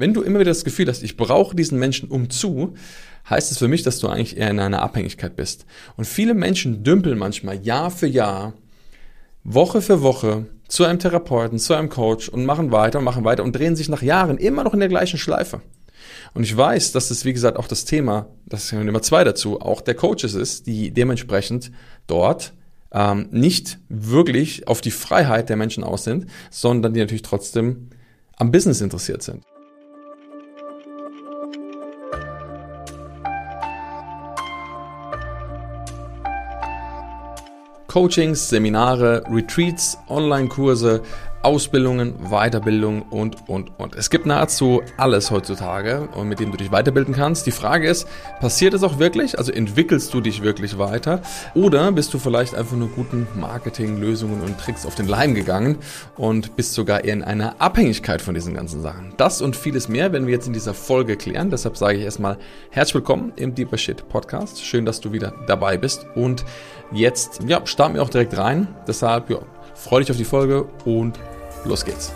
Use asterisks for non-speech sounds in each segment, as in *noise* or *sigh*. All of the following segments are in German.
Wenn du immer wieder das Gefühl hast, ich brauche diesen Menschen um zu, heißt es für mich, dass du eigentlich eher in einer Abhängigkeit bist. Und viele Menschen dümpeln manchmal Jahr für Jahr, Woche für Woche zu einem Therapeuten, zu einem Coach und machen weiter und machen weiter und drehen sich nach Jahren immer noch in der gleichen Schleife. Und ich weiß, dass es, wie gesagt, auch das Thema, das ist Nummer zwei dazu, auch der Coaches ist, die dementsprechend dort ähm, nicht wirklich auf die Freiheit der Menschen aus sind, sondern die natürlich trotzdem am Business interessiert sind. Coachings, Seminare, Retreats, Online-Kurse, Ausbildungen, Weiterbildung und, und, und. Es gibt nahezu alles heutzutage und mit dem du dich weiterbilden kannst. Die Frage ist, passiert es auch wirklich? Also entwickelst du dich wirklich weiter? Oder bist du vielleicht einfach nur guten Marketing, und Tricks auf den Leim gegangen und bist sogar eher in einer Abhängigkeit von diesen ganzen Sachen? Das und vieles mehr werden wir jetzt in dieser Folge klären. Deshalb sage ich erstmal herzlich willkommen im Deeper Shit Podcast. Schön, dass du wieder dabei bist und jetzt, ja, starten wir auch direkt rein. Deshalb, ja, Freue dich auf die Folge und los geht's.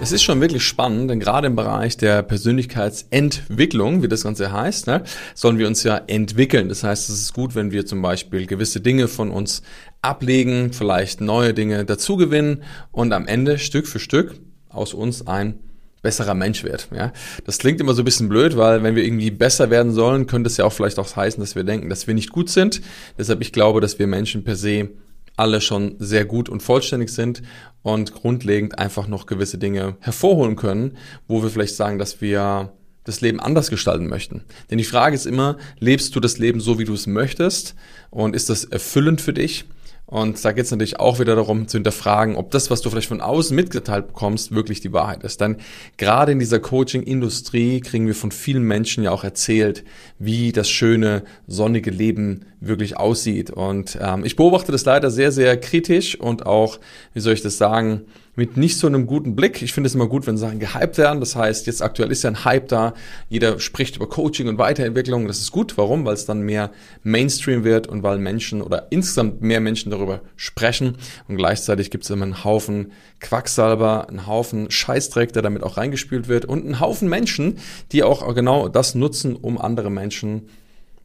Es ist schon wirklich spannend, denn gerade im Bereich der Persönlichkeitsentwicklung, wie das Ganze heißt, ne, sollen wir uns ja entwickeln. Das heißt, es ist gut, wenn wir zum Beispiel gewisse Dinge von uns ablegen, vielleicht neue Dinge dazugewinnen und am Ende Stück für Stück aus uns ein besserer Mensch wird. Ja? Das klingt immer so ein bisschen blöd, weil wenn wir irgendwie besser werden sollen, könnte es ja auch vielleicht auch heißen, dass wir denken, dass wir nicht gut sind. Deshalb ich glaube, dass wir Menschen per se alle schon sehr gut und vollständig sind und grundlegend einfach noch gewisse Dinge hervorholen können, wo wir vielleicht sagen, dass wir das Leben anders gestalten möchten. Denn die Frage ist immer, lebst du das Leben so, wie du es möchtest? Und ist das erfüllend für dich? Und da geht es natürlich auch wieder darum zu hinterfragen, ob das, was du vielleicht von außen mitgeteilt bekommst, wirklich die Wahrheit ist. Denn gerade in dieser Coaching-Industrie kriegen wir von vielen Menschen ja auch erzählt, wie das schöne, sonnige Leben wirklich aussieht. Und ähm, ich beobachte das leider sehr, sehr kritisch und auch, wie soll ich das sagen, mit nicht so einem guten Blick. Ich finde es immer gut, wenn Sachen gehypt werden. Das heißt, jetzt aktuell ist ja ein Hype da. Jeder spricht über Coaching und Weiterentwicklung. Das ist gut. Warum? Weil es dann mehr Mainstream wird und weil Menschen oder insgesamt mehr Menschen darüber sprechen. Und gleichzeitig gibt es immer einen Haufen Quacksalber, einen Haufen Scheißdreck, der damit auch reingespült wird und einen Haufen Menschen, die auch genau das nutzen, um andere Menschen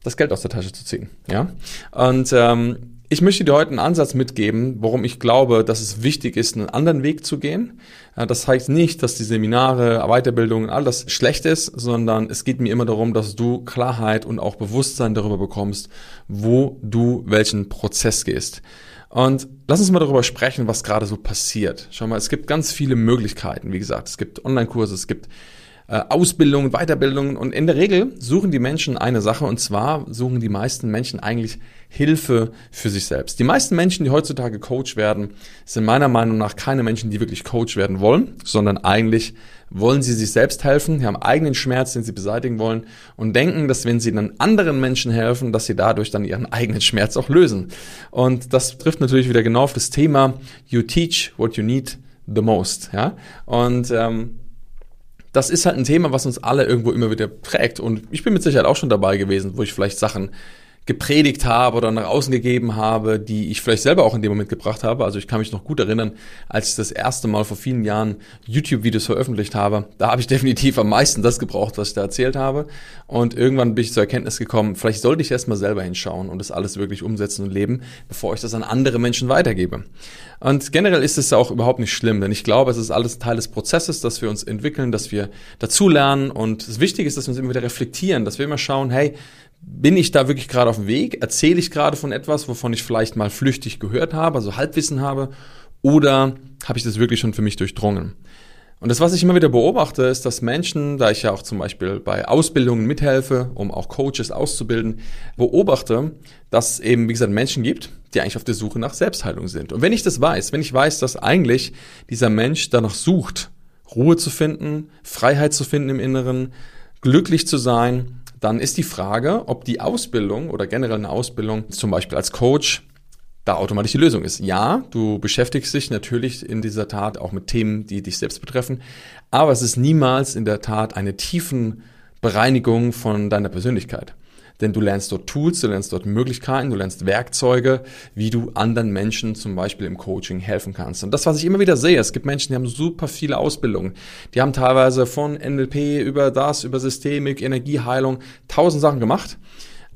das Geld aus der Tasche zu ziehen. Ja? Und ähm, ich möchte dir heute einen Ansatz mitgeben, warum ich glaube, dass es wichtig ist, einen anderen Weg zu gehen. Das heißt nicht, dass die Seminare, Weiterbildung, alles schlecht ist, sondern es geht mir immer darum, dass du Klarheit und auch Bewusstsein darüber bekommst, wo du welchen Prozess gehst. Und lass uns mal darüber sprechen, was gerade so passiert. Schau mal, es gibt ganz viele Möglichkeiten. Wie gesagt, es gibt Online-Kurse, es gibt äh, Ausbildungen, Weiterbildungen und in der Regel suchen die Menschen eine Sache und zwar suchen die meisten Menschen eigentlich Hilfe für sich selbst. Die meisten Menschen, die heutzutage Coach werden, sind meiner Meinung nach keine Menschen, die wirklich Coach werden wollen, sondern eigentlich wollen sie sich selbst helfen, haben eigenen Schmerz, den sie beseitigen wollen und denken, dass wenn sie dann anderen Menschen helfen, dass sie dadurch dann ihren eigenen Schmerz auch lösen. Und das trifft natürlich wieder genau auf das Thema You teach what you need the most. Ja? Und ähm, das ist halt ein Thema, was uns alle irgendwo immer wieder prägt. Und ich bin mit Sicherheit auch schon dabei gewesen, wo ich vielleicht Sachen gepredigt habe oder nach außen gegeben habe, die ich vielleicht selber auch in dem Moment gebracht habe. Also ich kann mich noch gut erinnern, als ich das erste Mal vor vielen Jahren YouTube-Videos veröffentlicht habe. Da habe ich *laughs* definitiv am meisten das gebraucht, was ich da erzählt habe. Und irgendwann bin ich zur Erkenntnis gekommen, vielleicht sollte ich erstmal selber hinschauen und das alles wirklich umsetzen und leben, bevor ich das an andere Menschen weitergebe. Und generell ist es auch überhaupt nicht schlimm, denn ich glaube, es ist alles Teil des Prozesses, dass wir uns entwickeln, dass wir dazulernen und das Wichtige ist, dass wir uns immer wieder reflektieren, dass wir immer schauen, hey, bin ich da wirklich gerade auf dem Weg? Erzähle ich gerade von etwas, wovon ich vielleicht mal flüchtig gehört habe, also Halbwissen habe? Oder habe ich das wirklich schon für mich durchdrungen? Und das, was ich immer wieder beobachte, ist, dass Menschen, da ich ja auch zum Beispiel bei Ausbildungen mithelfe, um auch Coaches auszubilden, beobachte, dass es eben, wie gesagt, Menschen gibt, die eigentlich auf der Suche nach Selbstheilung sind. Und wenn ich das weiß, wenn ich weiß, dass eigentlich dieser Mensch danach sucht, Ruhe zu finden, Freiheit zu finden im Inneren, glücklich zu sein, dann ist die Frage, ob die Ausbildung oder generell eine Ausbildung, zum Beispiel als Coach, da automatisch die Lösung ist. Ja, du beschäftigst dich natürlich in dieser Tat auch mit Themen, die dich selbst betreffen, aber es ist niemals in der Tat eine tiefen Bereinigung von deiner Persönlichkeit. Denn du lernst dort Tools, du lernst dort Möglichkeiten, du lernst Werkzeuge, wie du anderen Menschen zum Beispiel im Coaching helfen kannst. Und das, was ich immer wieder sehe, es gibt Menschen, die haben super viele Ausbildungen. Die haben teilweise von NLP über das, über Systemik, Energieheilung, tausend Sachen gemacht,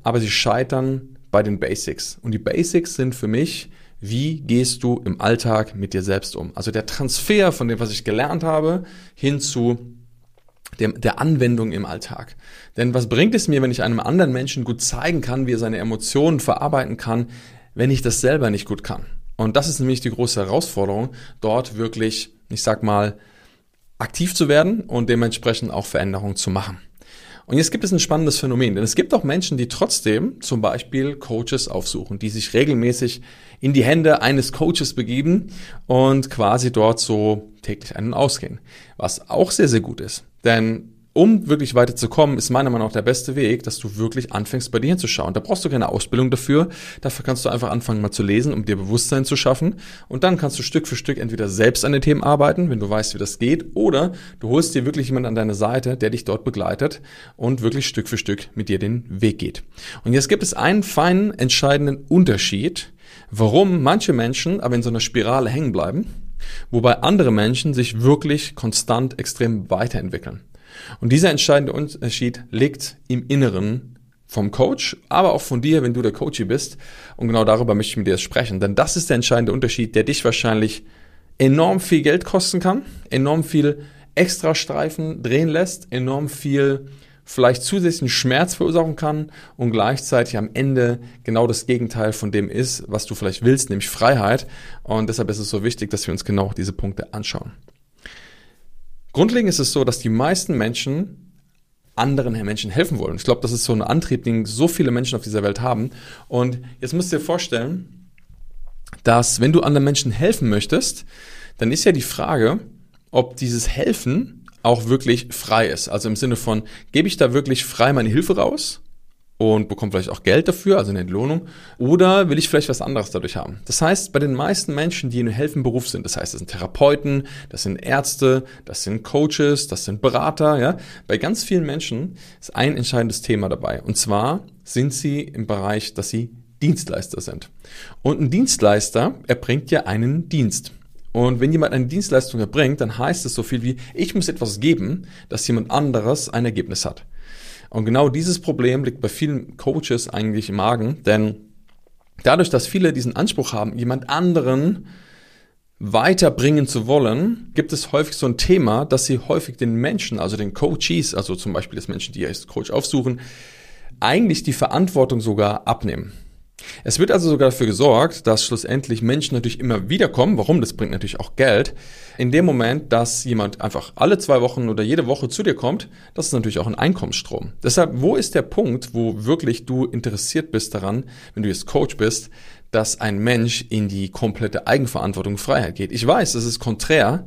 aber sie scheitern bei den Basics. Und die Basics sind für mich, wie gehst du im Alltag mit dir selbst um? Also der Transfer von dem, was ich gelernt habe, hin zu dem, der Anwendung im Alltag. Denn was bringt es mir, wenn ich einem anderen Menschen gut zeigen kann, wie er seine Emotionen verarbeiten kann, wenn ich das selber nicht gut kann? Und das ist nämlich die große Herausforderung, dort wirklich, ich sag mal, aktiv zu werden und dementsprechend auch Veränderungen zu machen. Und jetzt gibt es ein spannendes Phänomen, denn es gibt auch Menschen, die trotzdem zum Beispiel Coaches aufsuchen, die sich regelmäßig in die Hände eines Coaches begeben und quasi dort so täglich einen ausgehen. Was auch sehr, sehr gut ist. Denn um wirklich weiterzukommen, ist meiner Meinung nach der beste Weg, dass du wirklich anfängst, bei dir hinzuschauen. Da brauchst du keine Ausbildung dafür. Dafür kannst du einfach anfangen, mal zu lesen, um dir Bewusstsein zu schaffen. Und dann kannst du Stück für Stück entweder selbst an den Themen arbeiten, wenn du weißt, wie das geht, oder du holst dir wirklich jemanden an deine Seite, der dich dort begleitet und wirklich Stück für Stück mit dir den Weg geht. Und jetzt gibt es einen feinen, entscheidenden Unterschied, warum manche Menschen aber in so einer Spirale hängen bleiben, wobei andere Menschen sich wirklich konstant extrem weiterentwickeln. Und dieser entscheidende Unterschied liegt im Inneren vom Coach, aber auch von dir, wenn du der Coach bist. Und genau darüber möchte ich mit dir sprechen. Denn das ist der entscheidende Unterschied, der dich wahrscheinlich enorm viel Geld kosten kann, enorm viel Extrastreifen drehen lässt, enorm viel vielleicht zusätzlichen Schmerz verursachen kann und gleichzeitig am Ende genau das Gegenteil von dem ist, was du vielleicht willst, nämlich Freiheit. Und deshalb ist es so wichtig, dass wir uns genau diese Punkte anschauen. Grundlegend ist es so, dass die meisten Menschen anderen Menschen helfen wollen. Ich glaube, das ist so ein Antrieb, den so viele Menschen auf dieser Welt haben. Und jetzt müsst ihr dir vorstellen, dass wenn du anderen Menschen helfen möchtest, dann ist ja die Frage, ob dieses Helfen auch wirklich frei ist. Also im Sinne von, gebe ich da wirklich frei meine Hilfe raus? und bekomme vielleicht auch Geld dafür, also eine Entlohnung, oder will ich vielleicht was anderes dadurch haben? Das heißt, bei den meisten Menschen, die in einem helfenden Beruf sind, das heißt, das sind Therapeuten, das sind Ärzte, das sind Coaches, das sind Berater, ja, bei ganz vielen Menschen ist ein entscheidendes Thema dabei. Und zwar sind sie im Bereich, dass sie Dienstleister sind. Und ein Dienstleister erbringt ja einen Dienst. Und wenn jemand eine Dienstleistung erbringt, dann heißt es so viel wie, ich muss etwas geben, dass jemand anderes ein Ergebnis hat. Und genau dieses Problem liegt bei vielen Coaches eigentlich im Magen, denn dadurch, dass viele diesen Anspruch haben, jemand anderen weiterbringen zu wollen, gibt es häufig so ein Thema, dass sie häufig den Menschen, also den Coaches, also zum Beispiel das Menschen, die als Coach aufsuchen, eigentlich die Verantwortung sogar abnehmen. Es wird also sogar dafür gesorgt, dass schlussendlich Menschen natürlich immer wieder kommen. Warum? Das bringt natürlich auch Geld. In dem Moment, dass jemand einfach alle zwei Wochen oder jede Woche zu dir kommt, das ist natürlich auch ein Einkommensstrom. Deshalb, wo ist der Punkt, wo wirklich du interessiert bist daran, wenn du jetzt Coach bist, dass ein Mensch in die komplette Eigenverantwortung Freiheit geht? Ich weiß, das ist konträr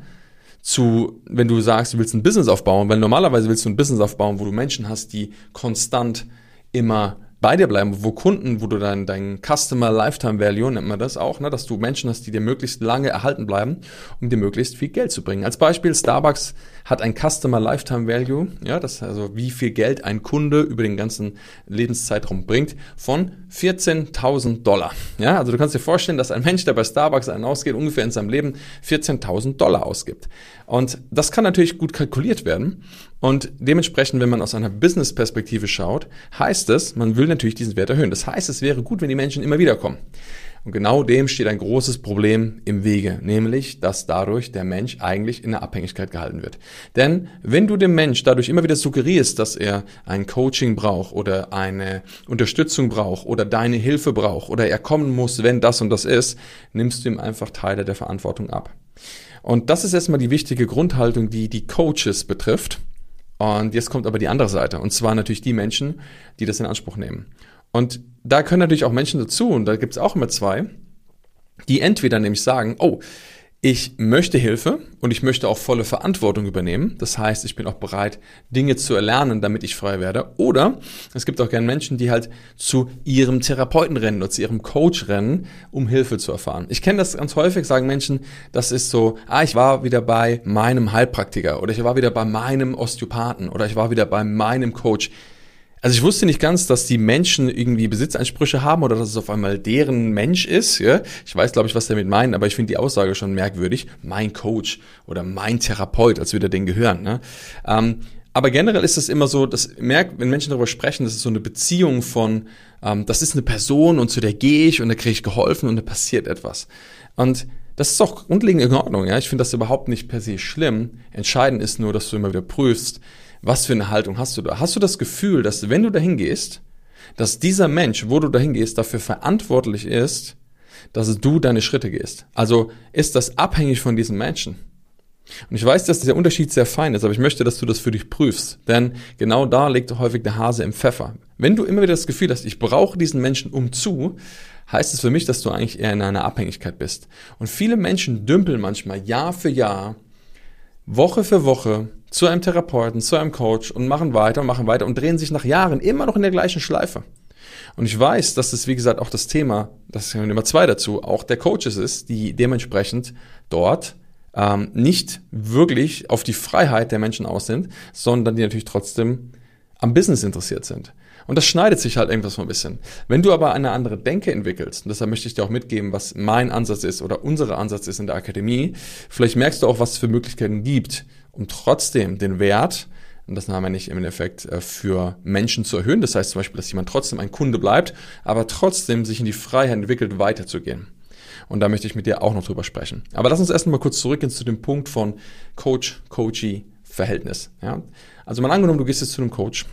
zu, wenn du sagst, du willst ein Business aufbauen, weil normalerweise willst du ein Business aufbauen, wo du Menschen hast, die konstant immer bei dir bleiben, wo Kunden, wo du dann dein Customer Lifetime Value, nennt man das auch, ne, dass du Menschen hast, die dir möglichst lange erhalten bleiben, um dir möglichst viel Geld zu bringen. Als Beispiel, Starbucks hat ein Customer Lifetime Value, ja, das also wie viel Geld ein Kunde über den ganzen Lebenszeitraum bringt, von 14.000 Dollar. Ja, also du kannst dir vorstellen, dass ein Mensch, der bei Starbucks einen ausgeht, ungefähr in seinem Leben 14.000 Dollar ausgibt. Und das kann natürlich gut kalkuliert werden. Und dementsprechend, wenn man aus einer Business-Perspektive schaut, heißt es, man will natürlich diesen Wert erhöhen. Das heißt, es wäre gut, wenn die Menschen immer wieder kommen. Und genau dem steht ein großes Problem im Wege, nämlich, dass dadurch der Mensch eigentlich in der Abhängigkeit gehalten wird. Denn wenn du dem Mensch dadurch immer wieder suggerierst, dass er ein Coaching braucht oder eine Unterstützung braucht oder deine Hilfe braucht oder er kommen muss, wenn das und das ist, nimmst du ihm einfach Teile der Verantwortung ab. Und das ist erstmal die wichtige Grundhaltung, die die Coaches betrifft. Und jetzt kommt aber die andere Seite, und zwar natürlich die Menschen, die das in Anspruch nehmen. Und da können natürlich auch Menschen dazu, und da gibt es auch immer zwei, die entweder nämlich sagen, oh, ich möchte Hilfe und ich möchte auch volle Verantwortung übernehmen. Das heißt, ich bin auch bereit, Dinge zu erlernen, damit ich frei werde. Oder es gibt auch gerne Menschen, die halt zu ihrem Therapeuten rennen oder zu ihrem Coach rennen, um Hilfe zu erfahren. Ich kenne das ganz häufig, sagen Menschen, das ist so, ah, ich war wieder bei meinem Heilpraktiker oder ich war wieder bei meinem Osteopathen oder ich war wieder bei meinem Coach. Also ich wusste nicht ganz, dass die Menschen irgendwie Besitzansprüche haben oder dass es auf einmal deren Mensch ist. Ja? Ich weiß, glaube ich, was damit meinen, aber ich finde die Aussage schon merkwürdig. Mein Coach oder mein Therapeut, als würde den gehören. Ne? Ähm, aber generell ist es immer so, dass merkt, wenn Menschen darüber sprechen, das ist so eine Beziehung von, ähm, das ist eine Person und zu der gehe ich und da kriege ich geholfen und da passiert etwas. Und das ist auch grundlegend in Ordnung, ja. Ich finde das überhaupt nicht per se schlimm. Entscheidend ist nur, dass du immer wieder prüfst, was für eine Haltung hast du da. Hast du das Gefühl, dass wenn du dahin gehst, dass dieser Mensch, wo du dahin gehst, dafür verantwortlich ist, dass du deine Schritte gehst? Also ist das abhängig von diesem Menschen? Und ich weiß, dass der Unterschied sehr fein ist, aber ich möchte, dass du das für dich prüfst. Denn genau da liegt häufig der Hase im Pfeffer. Wenn du immer wieder das Gefühl hast, ich brauche diesen Menschen um zu, heißt es für mich, dass du eigentlich eher in einer Abhängigkeit bist. Und viele Menschen dümpeln manchmal Jahr für Jahr, Woche für Woche zu einem Therapeuten, zu einem Coach und machen weiter und machen weiter und drehen sich nach Jahren immer noch in der gleichen Schleife. Und ich weiß, dass das, wie gesagt, auch das Thema, das ist Nummer zwei dazu, auch der Coaches ist, die dementsprechend dort ähm, nicht wirklich auf die Freiheit der Menschen aus sind, sondern die natürlich trotzdem am Business interessiert sind. Und das schneidet sich halt irgendwas mal ein bisschen. Wenn du aber eine andere Denke entwickelst, und deshalb möchte ich dir auch mitgeben, was mein Ansatz ist oder unser Ansatz ist in der Akademie, vielleicht merkst du auch, was es für Möglichkeiten gibt, um trotzdem den Wert, und das haben wir nicht im Endeffekt äh, für Menschen zu erhöhen. Das heißt zum Beispiel, dass jemand trotzdem ein Kunde bleibt, aber trotzdem sich in die Freiheit entwickelt, weiterzugehen. Und da möchte ich mit dir auch noch drüber sprechen. Aber lass uns erst mal kurz zurückgehen zu dem Punkt von Coach-Coachee-Verhältnis. Ja? Also mal angenommen, du gehst jetzt zu einem Coach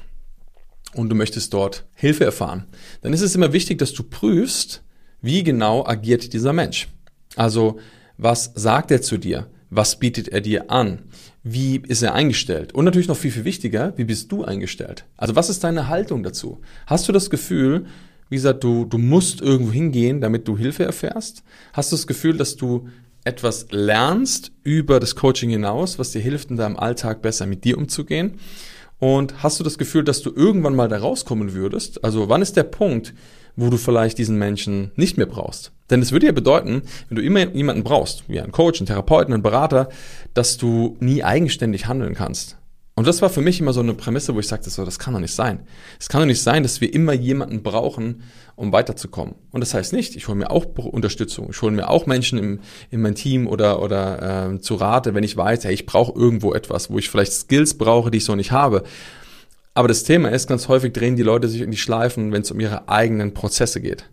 und du möchtest dort Hilfe erfahren. Dann ist es immer wichtig, dass du prüfst, wie genau agiert dieser Mensch. Also, was sagt er zu dir? Was bietet er dir an? Wie ist er eingestellt? Und natürlich noch viel, viel wichtiger, wie bist du eingestellt? Also, was ist deine Haltung dazu? Hast du das Gefühl, wie gesagt, du, du musst irgendwo hingehen, damit du Hilfe erfährst? Hast du das Gefühl, dass du etwas lernst über das Coaching hinaus, was dir hilft, in deinem Alltag besser mit dir umzugehen? Und hast du das Gefühl, dass du irgendwann mal da rauskommen würdest? Also wann ist der Punkt, wo du vielleicht diesen Menschen nicht mehr brauchst? Denn es würde ja bedeuten, wenn du immer jemanden brauchst, wie einen Coach, einen Therapeuten, einen Berater, dass du nie eigenständig handeln kannst. Und das war für mich immer so eine Prämisse, wo ich sagte, so, das kann doch nicht sein. Es kann doch nicht sein, dass wir immer jemanden brauchen, um weiterzukommen. Und das heißt nicht, ich hole mir auch Unterstützung, ich hole mir auch Menschen im, in mein Team oder, oder äh, zu Rate, wenn ich weiß, hey, ich brauche irgendwo etwas, wo ich vielleicht Skills brauche, die ich so nicht habe. Aber das Thema ist, ganz häufig drehen die Leute sich in die Schleifen, wenn es um ihre eigenen Prozesse geht.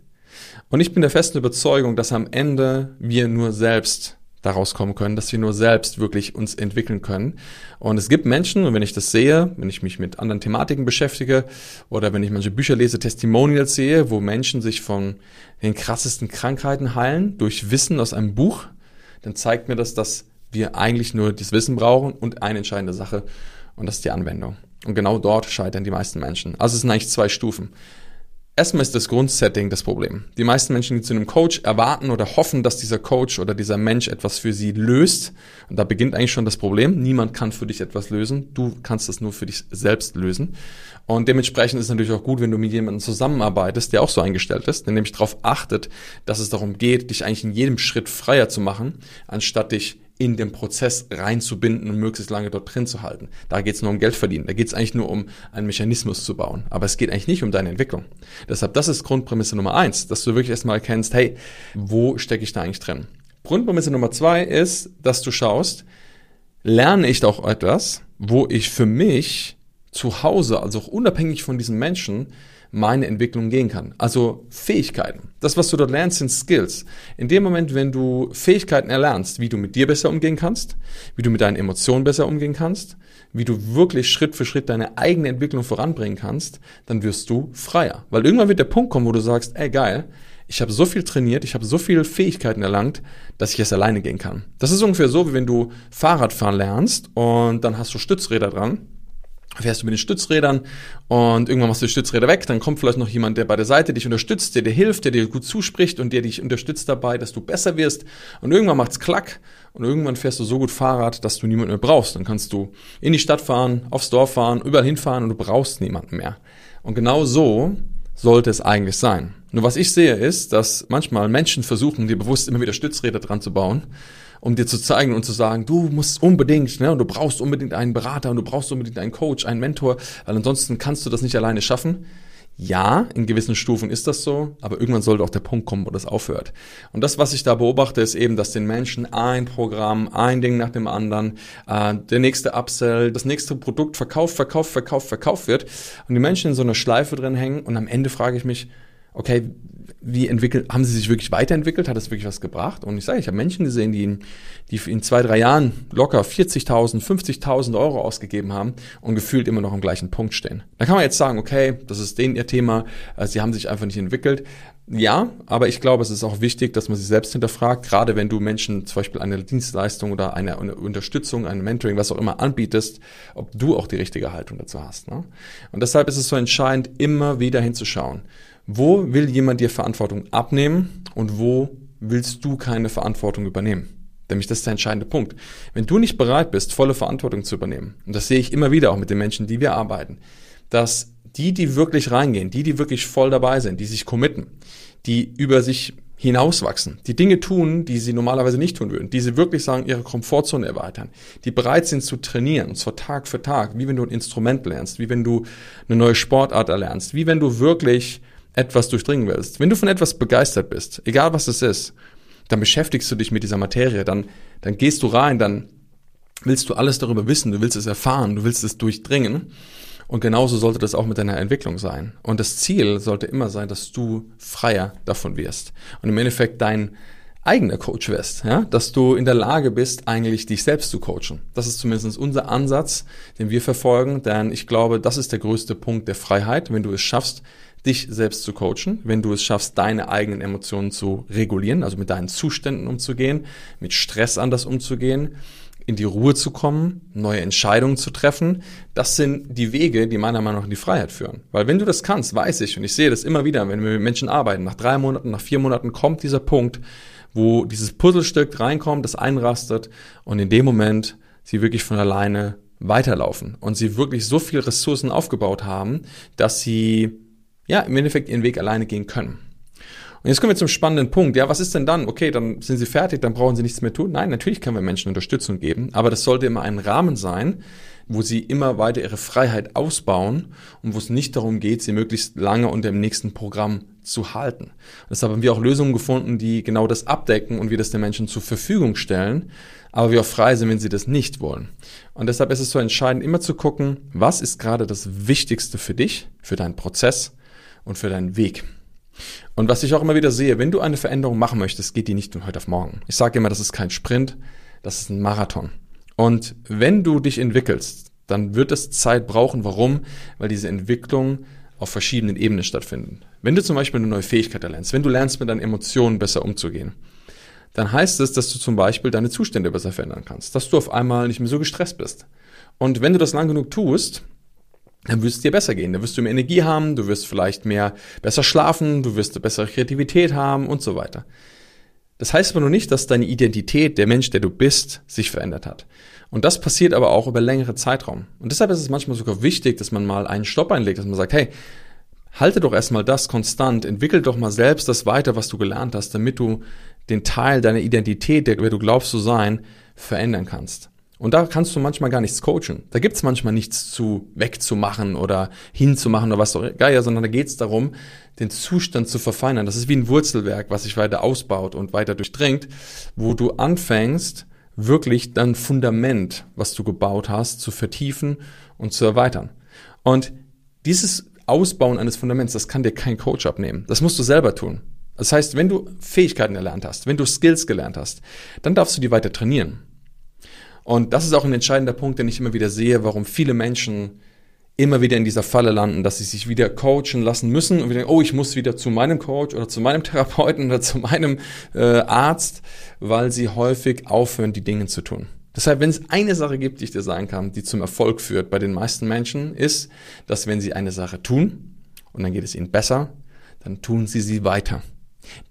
Und ich bin der festen Überzeugung, dass am Ende wir nur selbst daraus kommen können, dass wir nur selbst wirklich uns entwickeln können. Und es gibt Menschen, und wenn ich das sehe, wenn ich mich mit anderen Thematiken beschäftige oder wenn ich manche Bücher lese, Testimonials sehe, wo Menschen sich von den krassesten Krankheiten heilen durch Wissen aus einem Buch, dann zeigt mir das, dass wir eigentlich nur das Wissen brauchen und eine entscheidende Sache, und das ist die Anwendung. Und genau dort scheitern die meisten Menschen. Also es sind eigentlich zwei Stufen. Erstmal ist das Grundsetting das Problem. Die meisten Menschen, die zu einem Coach erwarten oder hoffen, dass dieser Coach oder dieser Mensch etwas für sie löst. Und da beginnt eigentlich schon das Problem. Niemand kann für dich etwas lösen. Du kannst das nur für dich selbst lösen. Und dementsprechend ist es natürlich auch gut, wenn du mit jemandem zusammenarbeitest, der auch so eingestellt ist, der nämlich darauf achtet, dass es darum geht, dich eigentlich in jedem Schritt freier zu machen, anstatt dich in den Prozess reinzubinden und möglichst lange dort drin zu halten. Da geht es nur um Geld verdienen. Da geht es eigentlich nur um einen Mechanismus zu bauen. Aber es geht eigentlich nicht um deine Entwicklung. Deshalb, das ist Grundprämisse Nummer eins, dass du wirklich erstmal erkennst, hey, wo stecke ich da eigentlich drin? Grundprämisse Nummer zwei ist, dass du schaust, lerne ich doch etwas, wo ich für mich zu Hause, also auch unabhängig von diesen Menschen, meine Entwicklung gehen kann. Also Fähigkeiten. Das, was du dort lernst, sind Skills. In dem Moment, wenn du Fähigkeiten erlernst, wie du mit dir besser umgehen kannst, wie du mit deinen Emotionen besser umgehen kannst, wie du wirklich Schritt für Schritt deine eigene Entwicklung voranbringen kannst, dann wirst du freier. Weil irgendwann wird der Punkt kommen, wo du sagst, ey geil, ich habe so viel trainiert, ich habe so viele Fähigkeiten erlangt, dass ich es alleine gehen kann. Das ist ungefähr so, wie wenn du Fahrradfahren lernst und dann hast du Stützräder dran fährst du mit den Stützrädern und irgendwann machst du die Stützräder weg, dann kommt vielleicht noch jemand, der bei der Seite dich unterstützt, der dir hilft, der dir gut zuspricht und der dich unterstützt dabei, dass du besser wirst und irgendwann macht's klack und irgendwann fährst du so gut Fahrrad, dass du niemanden mehr brauchst. Dann kannst du in die Stadt fahren, aufs Dorf fahren, überall hinfahren und du brauchst niemanden mehr. Und genau so sollte es eigentlich sein. Nur was ich sehe ist, dass manchmal Menschen versuchen, dir bewusst immer wieder Stützräder dran zu bauen um dir zu zeigen und zu sagen, du musst unbedingt, ne, und du brauchst unbedingt einen Berater und du brauchst unbedingt einen Coach, einen Mentor, weil ansonsten kannst du das nicht alleine schaffen. Ja, in gewissen Stufen ist das so, aber irgendwann sollte auch der Punkt kommen, wo das aufhört. Und das, was ich da beobachte, ist eben, dass den Menschen ein Programm, ein Ding nach dem anderen, äh, der nächste Upsell, das nächste Produkt verkauft, verkauft, verkauft, verkauft wird und die Menschen in so einer Schleife drin hängen und am Ende frage ich mich, okay, wie entwickelt, haben sie sich wirklich weiterentwickelt? Hat das wirklich was gebracht? Und ich sage, ich habe Menschen gesehen, die in, die in zwei, drei Jahren locker 40.000, 50.000 Euro ausgegeben haben und gefühlt immer noch am gleichen Punkt stehen. Da kann man jetzt sagen, okay, das ist denen ihr Thema, äh, sie haben sich einfach nicht entwickelt. Ja, aber ich glaube, es ist auch wichtig, dass man sich selbst hinterfragt, gerade wenn du Menschen zum Beispiel eine Dienstleistung oder eine, eine Unterstützung, ein Mentoring, was auch immer anbietest, ob du auch die richtige Haltung dazu hast. Ne? Und deshalb ist es so entscheidend, immer wieder hinzuschauen. Wo will jemand dir Verantwortung abnehmen und wo willst du keine Verantwortung übernehmen? Nämlich das ist der entscheidende Punkt. Wenn du nicht bereit bist, volle Verantwortung zu übernehmen, und das sehe ich immer wieder auch mit den Menschen, die wir arbeiten, dass die, die wirklich reingehen, die, die wirklich voll dabei sind, die sich committen, die über sich hinauswachsen, die Dinge tun, die sie normalerweise nicht tun würden, die sie wirklich sagen, ihre Komfortzone erweitern, die bereit sind zu trainieren, und zwar Tag für Tag, wie wenn du ein Instrument lernst, wie wenn du eine neue Sportart erlernst, wie wenn du wirklich etwas durchdringen willst, wenn du von etwas begeistert bist, egal was es ist, dann beschäftigst du dich mit dieser Materie, dann, dann gehst du rein, dann willst du alles darüber wissen, du willst es erfahren, du willst es durchdringen. Und genauso sollte das auch mit deiner Entwicklung sein. Und das Ziel sollte immer sein, dass du freier davon wirst. Und im Endeffekt dein eigener Coach wirst, ja? dass du in der Lage bist, eigentlich dich selbst zu coachen. Das ist zumindest unser Ansatz, den wir verfolgen, denn ich glaube, das ist der größte Punkt der Freiheit, wenn du es schaffst, dich selbst zu coachen, wenn du es schaffst, deine eigenen Emotionen zu regulieren, also mit deinen Zuständen umzugehen, mit Stress anders umzugehen, in die Ruhe zu kommen, neue Entscheidungen zu treffen. Das sind die Wege, die meiner Meinung nach in die Freiheit führen. Weil wenn du das kannst, weiß ich, und ich sehe das immer wieder, wenn wir mit Menschen arbeiten, nach drei Monaten, nach vier Monaten kommt dieser Punkt, wo dieses Puzzlestück reinkommt, das einrastet und in dem Moment sie wirklich von alleine weiterlaufen und sie wirklich so viel Ressourcen aufgebaut haben, dass sie ja, im Endeffekt ihren Weg alleine gehen können. Und jetzt kommen wir zum spannenden Punkt. Ja, was ist denn dann? Okay, dann sind sie fertig, dann brauchen sie nichts mehr tun. Nein, natürlich können wir Menschen Unterstützung geben, aber das sollte immer ein Rahmen sein, wo sie immer weiter ihre Freiheit ausbauen und wo es nicht darum geht, sie möglichst lange unter dem nächsten Programm zu halten. Deshalb haben wir auch Lösungen gefunden, die genau das abdecken und wir das den Menschen zur Verfügung stellen, aber wir auch frei sind, wenn sie das nicht wollen. Und deshalb ist es so entscheidend, immer zu gucken, was ist gerade das Wichtigste für dich, für deinen Prozess, und für deinen Weg. Und was ich auch immer wieder sehe, wenn du eine Veränderung machen möchtest, geht die nicht von heute auf morgen. Ich sage immer, das ist kein Sprint, das ist ein Marathon. Und wenn du dich entwickelst, dann wird es Zeit brauchen. Warum? Weil diese Entwicklung auf verschiedenen Ebenen stattfinden. Wenn du zum Beispiel eine neue Fähigkeit erlernst, wenn du lernst, mit deinen Emotionen besser umzugehen, dann heißt es, dass du zum Beispiel deine Zustände besser verändern kannst, dass du auf einmal nicht mehr so gestresst bist. Und wenn du das lang genug tust, dann wirst es dir besser gehen. Dann wirst du mehr Energie haben, du wirst vielleicht mehr besser schlafen, du wirst bessere Kreativität haben und so weiter. Das heißt aber nur nicht, dass deine Identität, der Mensch, der du bist, sich verändert hat. Und das passiert aber auch über längere Zeitraum. Und deshalb ist es manchmal sogar wichtig, dass man mal einen Stopp einlegt, dass man sagt, hey, halte doch erstmal das konstant, entwickel doch mal selbst das weiter, was du gelernt hast, damit du den Teil deiner Identität, der du glaubst zu sein, verändern kannst. Und da kannst du manchmal gar nichts coachen. Da gibt's manchmal nichts zu wegzumachen oder hinzumachen oder was auch immer, sondern da geht's darum, den Zustand zu verfeinern. Das ist wie ein Wurzelwerk, was sich weiter ausbaut und weiter durchdringt, wo du anfängst, wirklich dein Fundament, was du gebaut hast, zu vertiefen und zu erweitern. Und dieses Ausbauen eines Fundaments, das kann dir kein Coach abnehmen. Das musst du selber tun. Das heißt, wenn du Fähigkeiten erlernt hast, wenn du Skills gelernt hast, dann darfst du die weiter trainieren. Und das ist auch ein entscheidender Punkt, den ich immer wieder sehe, warum viele Menschen immer wieder in dieser Falle landen, dass sie sich wieder coachen lassen müssen und wieder denken, oh, ich muss wieder zu meinem Coach oder zu meinem *laughs* Therapeuten oder zu meinem äh, Arzt, weil sie häufig aufhören, die Dinge zu tun. Deshalb, wenn es eine Sache gibt, die ich dir sagen kann, die zum Erfolg führt bei den meisten Menschen, ist, dass wenn sie eine Sache tun und dann geht es ihnen besser, dann tun sie sie weiter.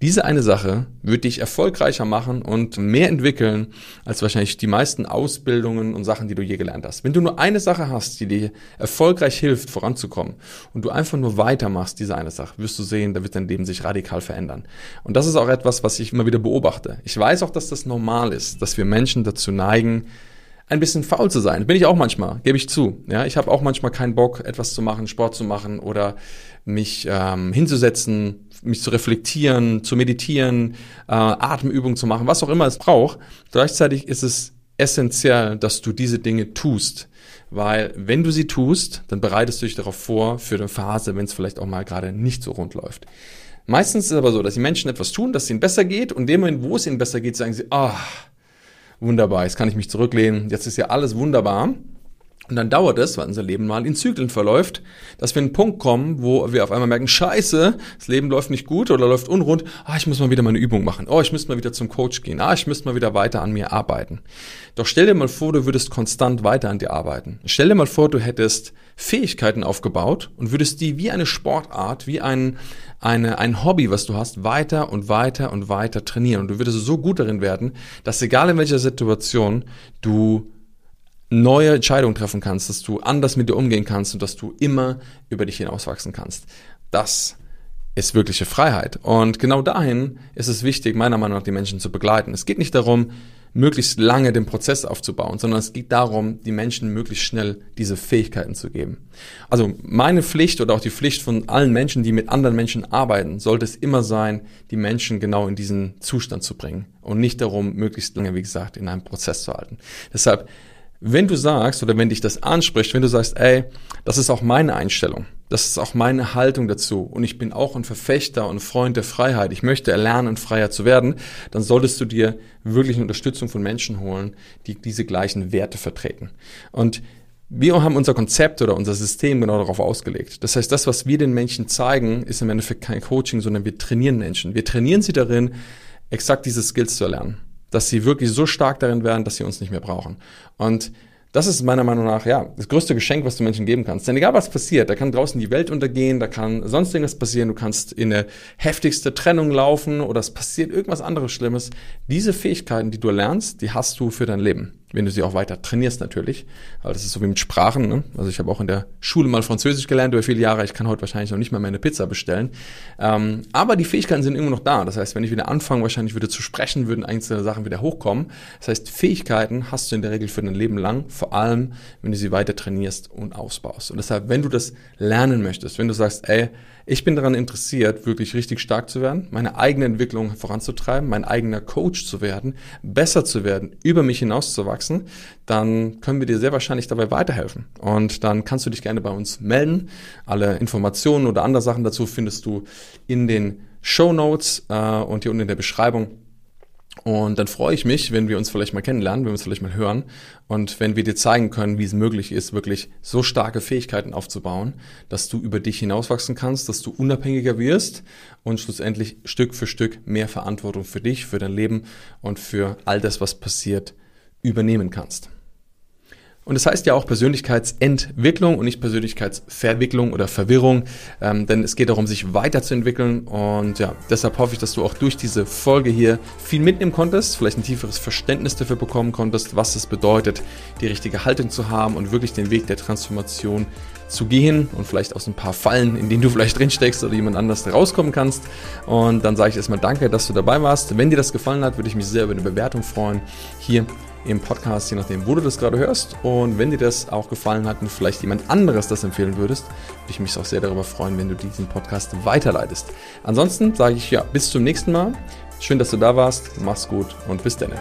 Diese eine Sache wird dich erfolgreicher machen und mehr entwickeln als wahrscheinlich die meisten Ausbildungen und Sachen, die du je gelernt hast. Wenn du nur eine Sache hast, die dir erfolgreich hilft, voranzukommen und du einfach nur weitermachst, diese eine Sache, wirst du sehen, da wird dein Leben sich radikal verändern. Und das ist auch etwas, was ich immer wieder beobachte. Ich weiß auch, dass das normal ist, dass wir Menschen dazu neigen, ein bisschen faul zu sein. Bin ich auch manchmal, gebe ich zu. Ja, ich habe auch manchmal keinen Bock, etwas zu machen, Sport zu machen oder mich ähm, hinzusetzen, mich zu reflektieren, zu meditieren, äh, Atemübungen zu machen, was auch immer es braucht. Gleichzeitig ist es essentiell, dass du diese Dinge tust. Weil wenn du sie tust, dann bereitest du dich darauf vor für eine Phase, wenn es vielleicht auch mal gerade nicht so rund läuft. Meistens ist es aber so, dass die Menschen etwas tun, dass es ihnen besser geht und dem Moment, wo es ihnen besser geht, sagen sie, ah, wunderbar, jetzt kann ich mich zurücklehnen, jetzt ist ja alles wunderbar. Und dann dauert es, weil unser Leben mal in Zyklen verläuft, dass wir einen Punkt kommen, wo wir auf einmal merken, scheiße, das Leben läuft nicht gut oder läuft unrund, ah, ich muss mal wieder meine Übung machen, oh, ich müsste mal wieder zum Coach gehen, ah, ich müsste mal wieder weiter an mir arbeiten. Doch stell dir mal vor, du würdest konstant weiter an dir arbeiten. Stell dir mal vor, du hättest Fähigkeiten aufgebaut und würdest die wie eine Sportart, wie ein, eine, ein Hobby, was du hast, weiter und weiter und weiter trainieren. Und du würdest so gut darin werden, dass egal in welcher Situation du neue Entscheidungen treffen kannst, dass du anders mit dir umgehen kannst und dass du immer über dich hinauswachsen kannst. Das ist wirkliche Freiheit. Und genau dahin ist es wichtig, meiner Meinung nach, die Menschen zu begleiten. Es geht nicht darum, möglichst lange den Prozess aufzubauen, sondern es geht darum, die Menschen möglichst schnell diese Fähigkeiten zu geben. Also meine Pflicht oder auch die Pflicht von allen Menschen, die mit anderen Menschen arbeiten, sollte es immer sein, die Menschen genau in diesen Zustand zu bringen und nicht darum, möglichst lange, wie gesagt, in einem Prozess zu halten. Deshalb wenn du sagst oder wenn dich das anspricht, wenn du sagst, ey, das ist auch meine Einstellung, das ist auch meine Haltung dazu und ich bin auch ein Verfechter und Freund der Freiheit, ich möchte erlernen, freier zu werden, dann solltest du dir wirklich eine Unterstützung von Menschen holen, die diese gleichen Werte vertreten. Und wir haben unser Konzept oder unser System genau darauf ausgelegt. Das heißt, das, was wir den Menschen zeigen, ist im Endeffekt kein Coaching, sondern wir trainieren Menschen. Wir trainieren sie darin, exakt diese Skills zu erlernen dass sie wirklich so stark darin werden, dass sie uns nicht mehr brauchen. Und das ist meiner Meinung nach ja das größte Geschenk, was du Menschen geben kannst. Denn egal was passiert, da kann draußen die Welt untergehen, da kann sonst irgendwas passieren, du kannst in eine heftigste Trennung laufen oder es passiert irgendwas anderes Schlimmes. Diese Fähigkeiten, die du lernst, die hast du für dein Leben wenn du sie auch weiter trainierst natürlich. Aber das ist so wie mit Sprachen. Ne? Also ich habe auch in der Schule mal Französisch gelernt über viele Jahre. Ich kann heute wahrscheinlich noch nicht mal meine Pizza bestellen. Ähm, aber die Fähigkeiten sind immer noch da. Das heißt, wenn ich wieder anfange, wahrscheinlich wieder zu sprechen, würden einzelne Sachen wieder hochkommen. Das heißt, Fähigkeiten hast du in der Regel für dein Leben lang, vor allem, wenn du sie weiter trainierst und ausbaust. Und deshalb, wenn du das lernen möchtest, wenn du sagst, ey, ich bin daran interessiert, wirklich richtig stark zu werden, meine eigene Entwicklung voranzutreiben, mein eigener Coach zu werden, besser zu werden, über mich hinauszuwachsen, dann können wir dir sehr wahrscheinlich dabei weiterhelfen. Und dann kannst du dich gerne bei uns melden. Alle Informationen oder andere Sachen dazu findest du in den Show Notes äh, und hier unten in der Beschreibung. Und dann freue ich mich, wenn wir uns vielleicht mal kennenlernen, wenn wir uns vielleicht mal hören und wenn wir dir zeigen können, wie es möglich ist, wirklich so starke Fähigkeiten aufzubauen, dass du über dich hinauswachsen kannst, dass du unabhängiger wirst und schlussendlich Stück für Stück mehr Verantwortung für dich, für dein Leben und für all das, was passiert, übernehmen kannst. Und das heißt ja auch Persönlichkeitsentwicklung und nicht Persönlichkeitsverwicklung oder Verwirrung, ähm, denn es geht darum, sich weiterzuentwickeln. Und ja, deshalb hoffe ich, dass du auch durch diese Folge hier viel mitnehmen konntest, vielleicht ein tieferes Verständnis dafür bekommen konntest, was es bedeutet, die richtige Haltung zu haben und wirklich den Weg der Transformation zu gehen und vielleicht aus ein paar Fallen, in denen du vielleicht drinsteckst oder jemand anders rauskommen kannst. Und dann sage ich erstmal danke, dass du dabei warst. Wenn dir das gefallen hat, würde ich mich sehr über eine Bewertung freuen. Hier im Podcast, je nachdem, wo du das gerade hörst. Und wenn dir das auch gefallen hat und vielleicht jemand anderes das empfehlen würdest, würde ich mich auch sehr darüber freuen, wenn du diesen Podcast weiterleitest. Ansonsten sage ich ja, bis zum nächsten Mal. Schön, dass du da warst. Mach's gut und bis dann.